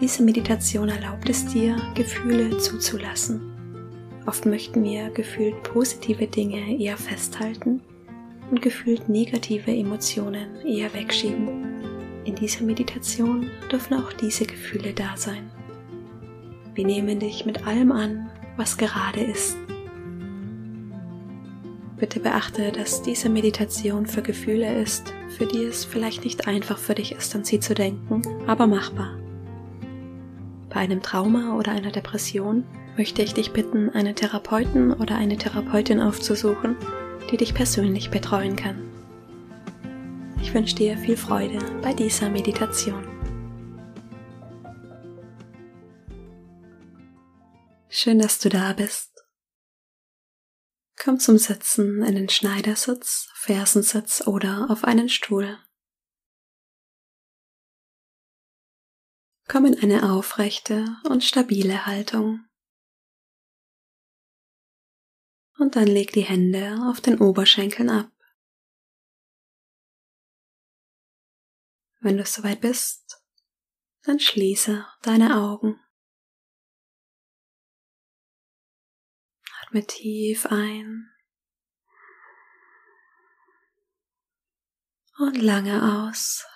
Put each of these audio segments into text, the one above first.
Diese Meditation erlaubt es dir, Gefühle zuzulassen. Oft möchten wir gefühlt positive Dinge eher festhalten und gefühlt negative Emotionen eher wegschieben. In dieser Meditation dürfen auch diese Gefühle da sein. Wir nehmen dich mit allem an, was gerade ist. Bitte beachte, dass diese Meditation für Gefühle ist, für die es vielleicht nicht einfach für dich ist, an sie zu denken, aber machbar. Bei einem Trauma oder einer Depression möchte ich dich bitten, einen Therapeuten oder eine Therapeutin aufzusuchen, die dich persönlich betreuen kann. Ich wünsche dir viel Freude bei dieser Meditation. Schön, dass du da bist. Komm zum Sitzen in den Schneidersitz, Fersensitz oder auf einen Stuhl. Komm in eine aufrechte und stabile Haltung. Und dann leg die Hände auf den Oberschenkeln ab. Wenn du soweit bist, dann schließe deine Augen. Atme tief ein und lange aus.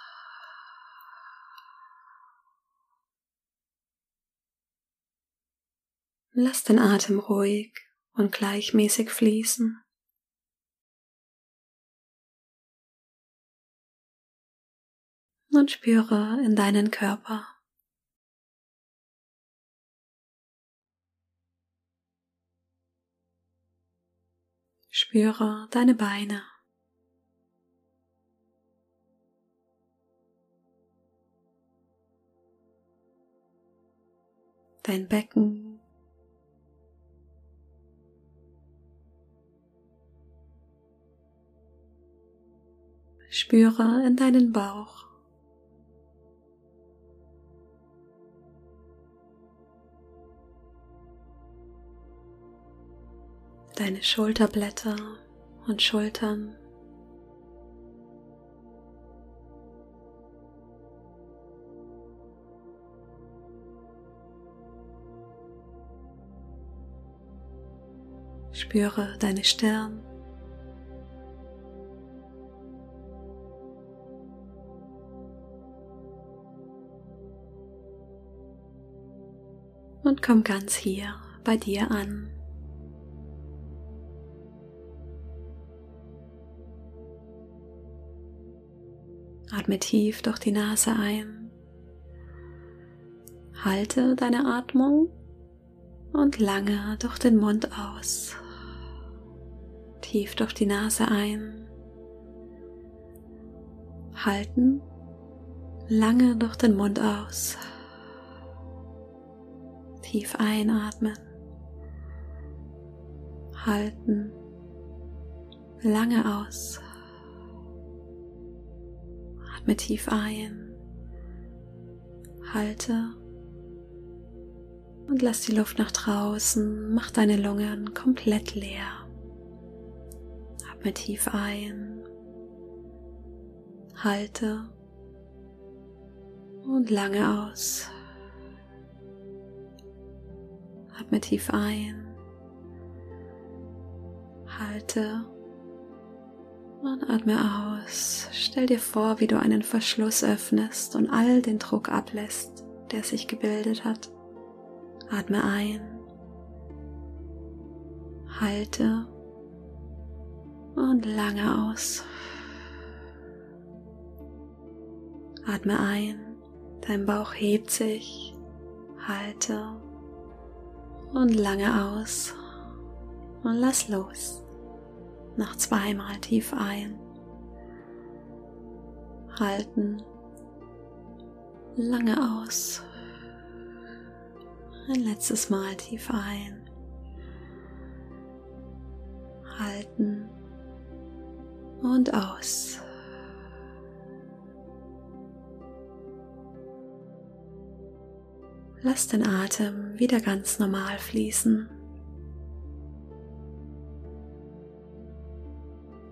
Lass den Atem ruhig und gleichmäßig fließen. Und spüre in deinen Körper. Spüre deine Beine. Dein Becken Spüre in deinen Bauch. Deine Schulterblätter und Schultern. Spüre deine Stirn. Und komm ganz hier bei dir an. Atme tief durch die Nase ein. Halte deine Atmung und lange durch den Mund aus. Tief durch die Nase ein. Halten. Lange durch den Mund aus tief einatmen, halten, lange aus. Atme tief ein, halte. Und lass die Luft nach draußen, mach deine Lungen komplett leer. Atme tief ein, halte. Und lange aus. Atme tief ein, halte. Und atme aus. Stell dir vor, wie du einen Verschluss öffnest und all den Druck ablässt, der sich gebildet hat. Atme ein, halte. Und lange aus. Atme ein, dein Bauch hebt sich, halte und lange aus und lass los. Noch zweimal tief ein. Halten lange aus. Ein letztes Mal tief ein. Halten und aus. Lass den Atem wieder ganz normal fließen.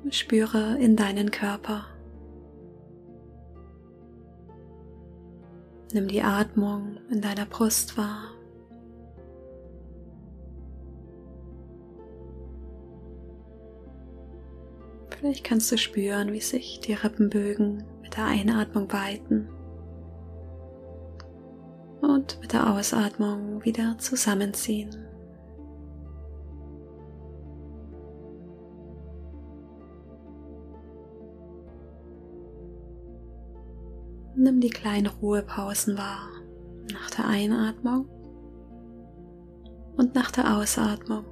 Spüre in deinen Körper. Nimm die Atmung in deiner Brust wahr. Vielleicht kannst du spüren, wie sich die Rippenbögen mit der Einatmung weiten und mit der Ausatmung wieder zusammenziehen. Nimm die kleinen Ruhepausen wahr nach der Einatmung und nach der Ausatmung.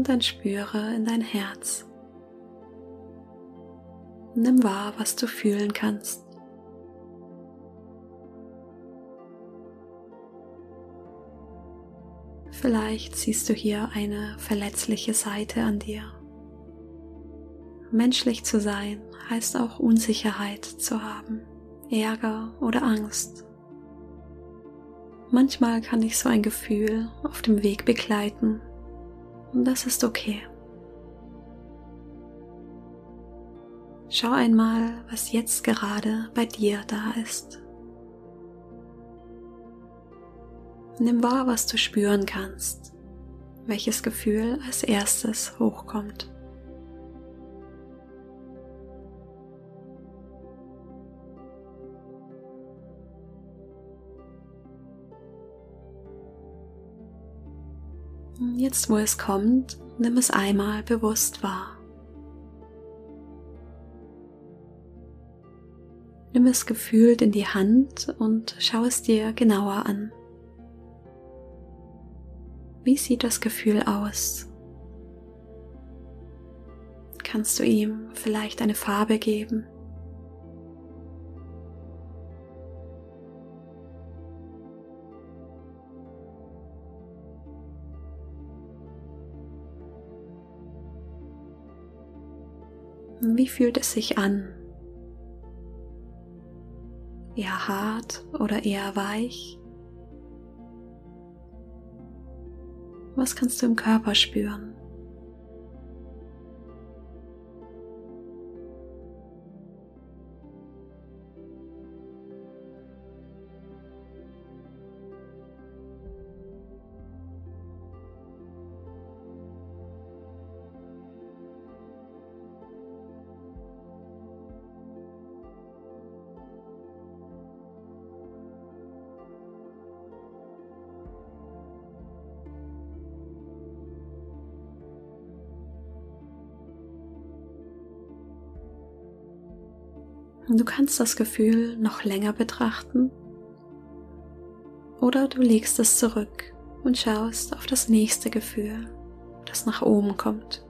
Und dann spüre in dein Herz. Nimm wahr, was du fühlen kannst. Vielleicht siehst du hier eine verletzliche Seite an dir. Menschlich zu sein heißt auch Unsicherheit zu haben, Ärger oder Angst. Manchmal kann ich so ein Gefühl auf dem Weg begleiten und das ist okay. Schau einmal, was jetzt gerade bei dir da ist. Nimm wahr, was du spüren kannst, welches Gefühl als erstes hochkommt. Jetzt, wo es kommt, nimm es einmal bewusst wahr. Nimm es gefühlt in die Hand und schau es dir genauer an. Wie sieht das Gefühl aus? Kannst du ihm vielleicht eine Farbe geben? Wie fühlt es sich an? eher hart oder eher weich? Was kannst du im Körper spüren? Du kannst das Gefühl noch länger betrachten oder du legst es zurück und schaust auf das nächste Gefühl, das nach oben kommt.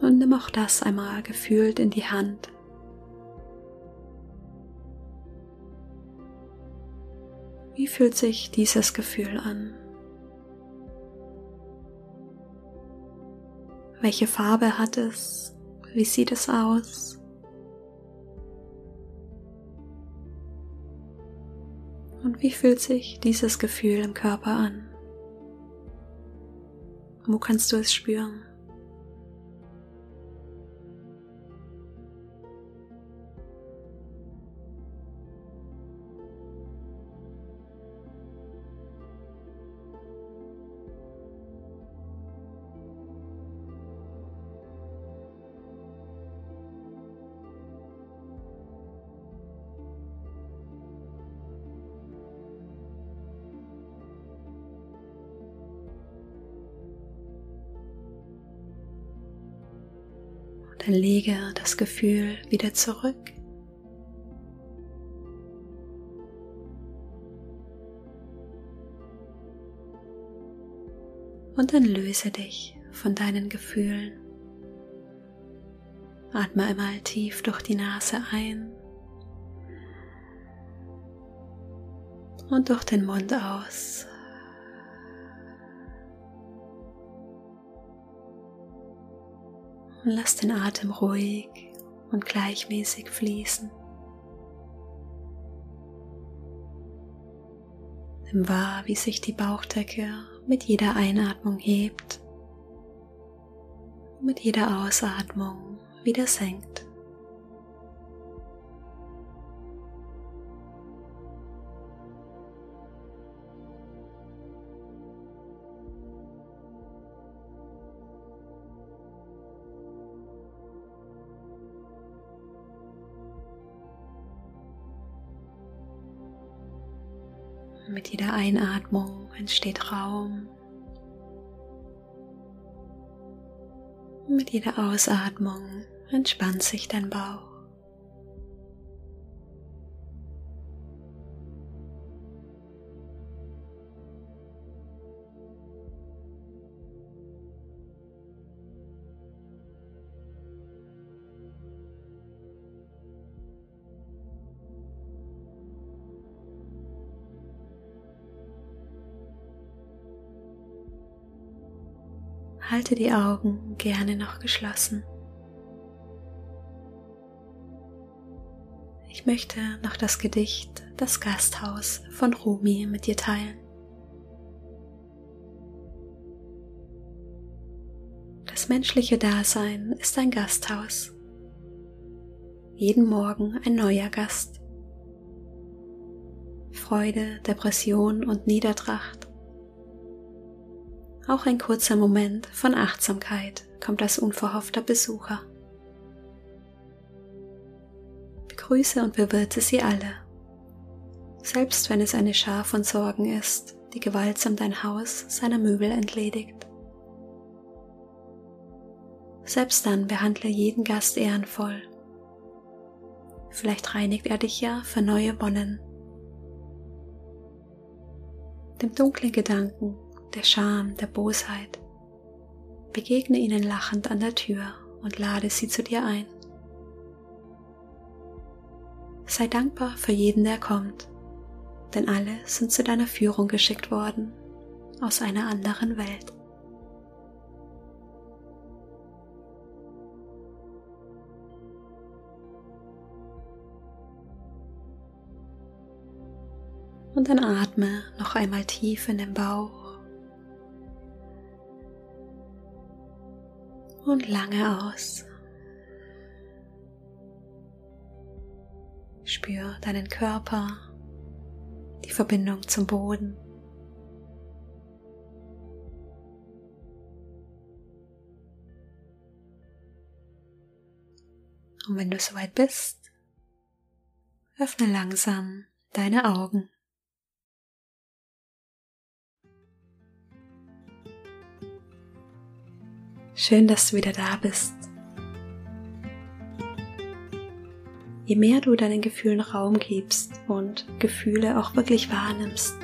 Und nimm auch das einmal gefühlt in die Hand. Wie fühlt sich dieses Gefühl an? Welche Farbe hat es? Wie sieht es aus? Und wie fühlt sich dieses Gefühl im Körper an? Wo kannst du es spüren? Dann lege das Gefühl wieder zurück. Und dann löse dich von deinen Gefühlen. Atme einmal tief durch die Nase ein und durch den Mund aus. Und lass den Atem ruhig und gleichmäßig fließen. Nimm wahr, wie sich die Bauchdecke mit jeder Einatmung hebt, mit jeder Ausatmung wieder senkt. Mit jeder Einatmung entsteht Raum. Mit jeder Ausatmung entspannt sich dein Bauch. Halte die Augen gerne noch geschlossen. Ich möchte noch das Gedicht Das Gasthaus von Rumi mit dir teilen. Das menschliche Dasein ist ein Gasthaus. Jeden Morgen ein neuer Gast. Freude, Depression und Niedertracht auch ein kurzer Moment von Achtsamkeit kommt als unverhoffter Besucher. Begrüße und bewirte sie alle, selbst wenn es eine Schar von Sorgen ist, die gewaltsam dein Haus seiner Möbel entledigt. Selbst dann behandle jeden Gast ehrenvoll. Vielleicht reinigt er dich ja für neue Wonnen. Dem dunklen Gedanken der Scham, der Bosheit. Begegne ihnen lachend an der Tür und lade sie zu dir ein. Sei dankbar für jeden, der kommt, denn alle sind zu deiner Führung geschickt worden aus einer anderen Welt. Und dann atme noch einmal tief in den Bauch und lange aus. Spür deinen Körper, die Verbindung zum Boden. Und wenn du soweit bist, öffne langsam deine Augen. Schön, dass du wieder da bist. Je mehr du deinen Gefühlen Raum gibst und Gefühle auch wirklich wahrnimmst,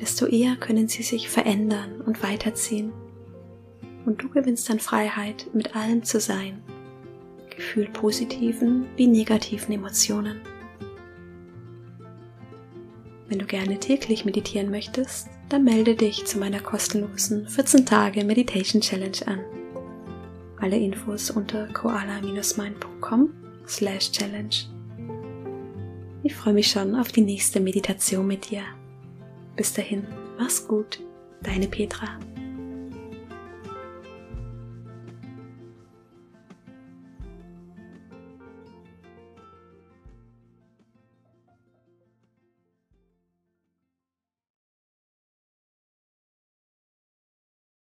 desto eher können sie sich verändern und weiterziehen. Und du gewinnst dann Freiheit, mit allem zu sein, Gefühl positiven wie negativen Emotionen. Wenn du gerne täglich meditieren möchtest, dann melde dich zu meiner kostenlosen 14 Tage Meditation Challenge an. Alle Infos unter koala-mind.com slash challenge. Ich freue mich schon auf die nächste Meditation mit dir. Bis dahin, mach's gut, deine Petra.